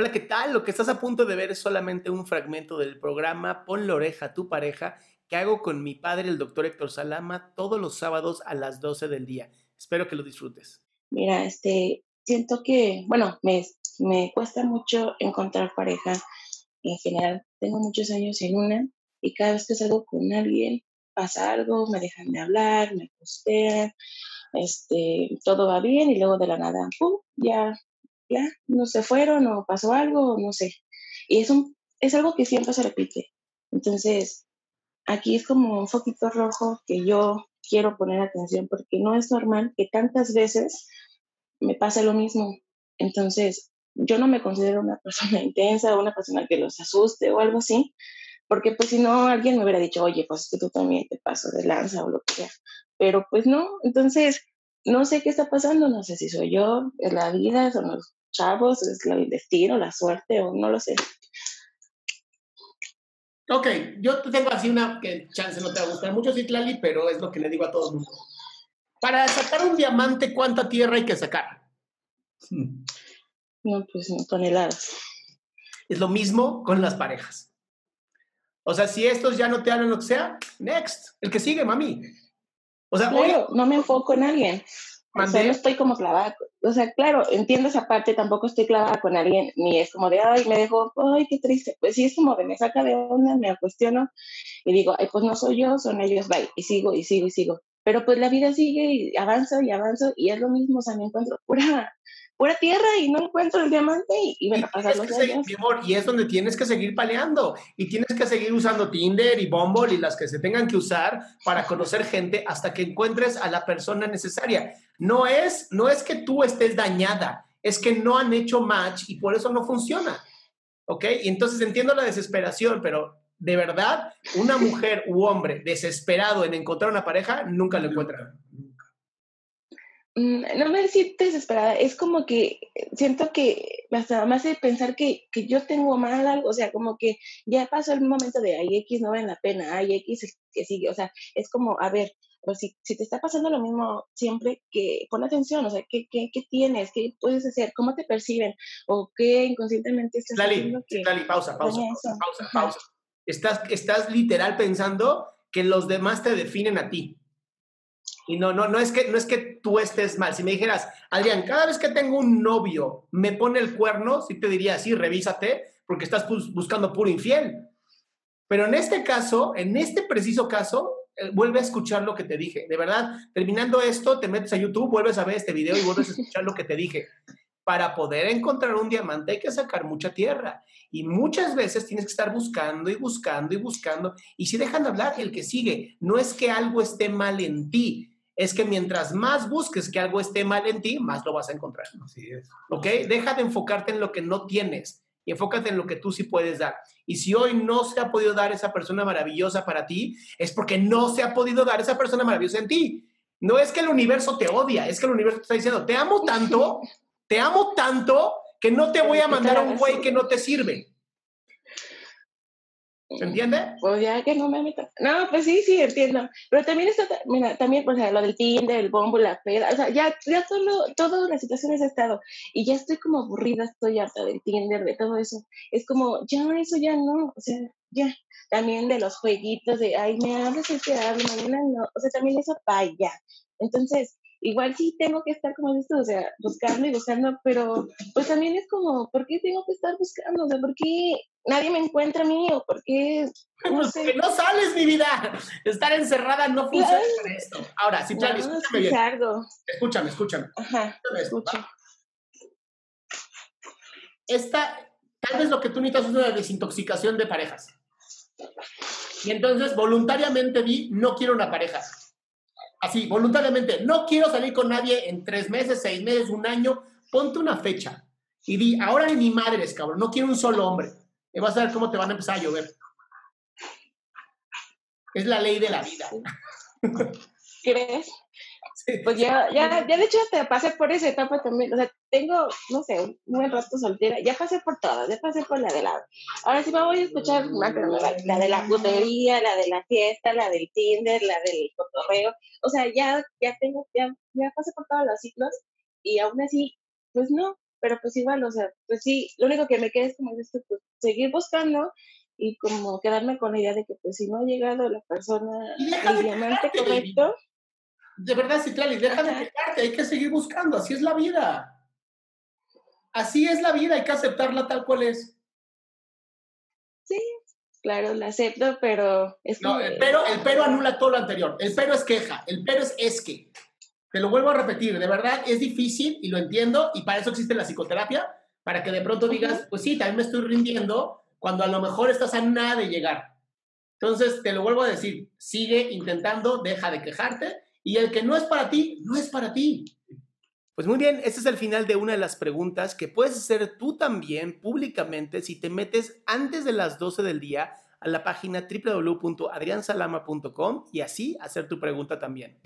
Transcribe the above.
Hola, ¿qué tal? Lo que estás a punto de ver es solamente un fragmento del programa Pon la oreja a tu pareja que hago con mi padre, el doctor Héctor Salama, todos los sábados a las 12 del día. Espero que lo disfrutes. Mira, este, siento que, bueno, me, me cuesta mucho encontrar pareja en general. Tengo muchos años en una y cada vez que salgo con alguien pasa algo, me dejan de hablar, me postean, este, todo va bien y luego de la nada, ¡pum! ya ya, no se fueron o pasó algo, no sé. Y es, un, es algo que siempre se repite. Entonces, aquí es como un foquito rojo que yo quiero poner atención porque no es normal que tantas veces me pase lo mismo. Entonces, yo no me considero una persona intensa o una persona que los asuste o algo así, porque pues si no, alguien me hubiera dicho, oye, pues es que tú también te paso de lanza o lo que sea. Pero pues no, entonces, no sé qué está pasando, no sé si soy yo, es la vida, son los chavos, es el destino, la suerte o no lo sé. Ok, yo tengo así una que chance no te va a gustar mucho, Citlali, pero es lo que le digo a todo el mundo. Para sacar un diamante, ¿cuánta tierra hay que sacar? No, pues no, toneladas. Es lo mismo con las parejas. O sea, si estos ya no te hablan lo que sea, next, el que sigue, mami. O sea, claro, no me enfoco en alguien. O sea, no estoy como clavada. O sea, claro, entiendo esa parte, tampoco estoy clavada con alguien, ni es como de, ay, me dejó, ay, qué triste. Pues sí, es como de, me saca de onda, me cuestiono y digo, ay, pues no soy yo, son ellos, bye. Y sigo, y sigo, y sigo. Pero pues la vida sigue y avanzo y avanzo y es lo mismo, o sea, me encuentro pura, pura tierra y no encuentro el diamante y, bueno, pasan los años. y es donde tienes que seguir paleando y tienes que seguir usando Tinder y Bumble y las que se tengan que usar para conocer gente hasta que encuentres a la persona necesaria. No es, no es que tú estés dañada, es que no han hecho match y por eso no funciona. ¿Ok? Y entonces entiendo la desesperación, pero de verdad, una mujer u hombre desesperado en encontrar una pareja nunca lo encuentra. Mm, no me siento desesperada, es como que siento que hasta me hace pensar que, que, yo tengo mal algo, o sea, como que ya pasó el momento de, ay, X no vale la pena, ay, X que sigue, o sea, es como, a ver, pues si, si, te está pasando lo mismo siempre, que pon atención, o sea, ¿qué, qué, qué tienes? ¿Qué puedes hacer? ¿Cómo te perciben? ¿O qué inconscientemente estás Lali, que Lali, pausa, pausa, pausa, pausa, pausa. Estás, estás literal pensando que los demás te definen a ti. Y no, no, no es que no es que tú estés mal. Si me dijeras, Adrián, cada vez que tengo un novio me pone el cuerno, sí te diría, sí, revísate, porque estás buscando puro infiel. Pero en este caso, en este preciso caso, eh, vuelve a escuchar lo que te dije. De verdad, terminando esto, te metes a YouTube, vuelves a ver este video y vuelves a escuchar lo que te dije. Para poder encontrar un diamante hay que sacar mucha tierra. Y muchas veces tienes que estar buscando y buscando y buscando. Y si dejan de hablar, el que sigue, no es que algo esté mal en ti, es que mientras más busques que algo esté mal en ti, más lo vas a encontrar. Así es. ¿Ok? Deja de enfocarte en lo que no tienes y enfócate en lo que tú sí puedes dar. Y si hoy no se ha podido dar esa persona maravillosa para ti, es porque no se ha podido dar esa persona maravillosa en ti. No es que el universo te odia, es que el universo te está diciendo, te amo tanto, te amo tanto que no te voy a mandar a un güey que no te sirve. ¿Se entiende? Pues ya que no me meto. No, pues sí, sí, entiendo. Pero también está, mira, también, pues, lo del Tinder, el bombo, la peda, o sea, ya, ya todo, todas las situaciones he estado. Y ya estoy como aburrida, estoy harta del Tinder, de todo eso. Es como, ya, eso ya no, o sea, ya. También de los jueguitos de, ay, me hablas, el que hablo, mañana no. O sea, también eso, ya. Entonces, igual sí tengo que estar como esto, o sea, buscando y buscando, pero pues también es como, ¿por qué tengo que estar buscando? O sea, ¿por qué nadie me encuentra a mí o por qué? No pues sé. no sales, mi vida. Estar encerrada no funciona esto. Ahora, sí, claro, escúchame bien. Escúchame, escúchame. Ajá, escúchame Esta, tal vez lo que tú necesitas es una desintoxicación de parejas. Y entonces voluntariamente di, no quiero una pareja así, voluntariamente, no quiero salir con nadie en tres meses, seis meses, un año, ponte una fecha y di, ahora ni mi madre es cabrón, no quiero un solo hombre. Y vas a ver cómo te van a empezar a llover. Es la ley de la vida. ¿Crees? Pues ya, ya, ya de hecho te pasé por esa etapa también. O sea, tengo, no sé, un buen rato soltera. Ya pasé por todas, ya pasé por la de la. Ahora sí me voy a escuchar la, la de la putería, la de la fiesta, la del Tinder, la del cotorreo. O sea, ya, ya tengo, ya, ya pasé por todos los ciclos y aún así, pues no. pero pues igual, o sea, pues sí, lo único que me queda es como esto, pues seguir buscando y como quedarme con la idea de que pues si no ha llegado la persona, el diamante correcto. De verdad, y deja de quejarte, hay que seguir buscando, así es la vida. Así es la vida, hay que aceptarla tal cual es. Sí, claro, la acepto, pero es No, el pero, el pero anula todo lo anterior. El pero es queja, el pero es es que. Te lo vuelvo a repetir, de verdad es difícil y lo entiendo y para eso existe la psicoterapia, para que de pronto digas, pues sí, también me estoy rindiendo cuando a lo mejor estás a nada de llegar. Entonces, te lo vuelvo a decir, sigue intentando, deja de quejarte y el que no es para ti, no es para ti. Pues muy bien, este es el final de una de las preguntas que puedes hacer tú también públicamente si te metes antes de las 12 del día a la página www.adriansalama.com y así hacer tu pregunta también.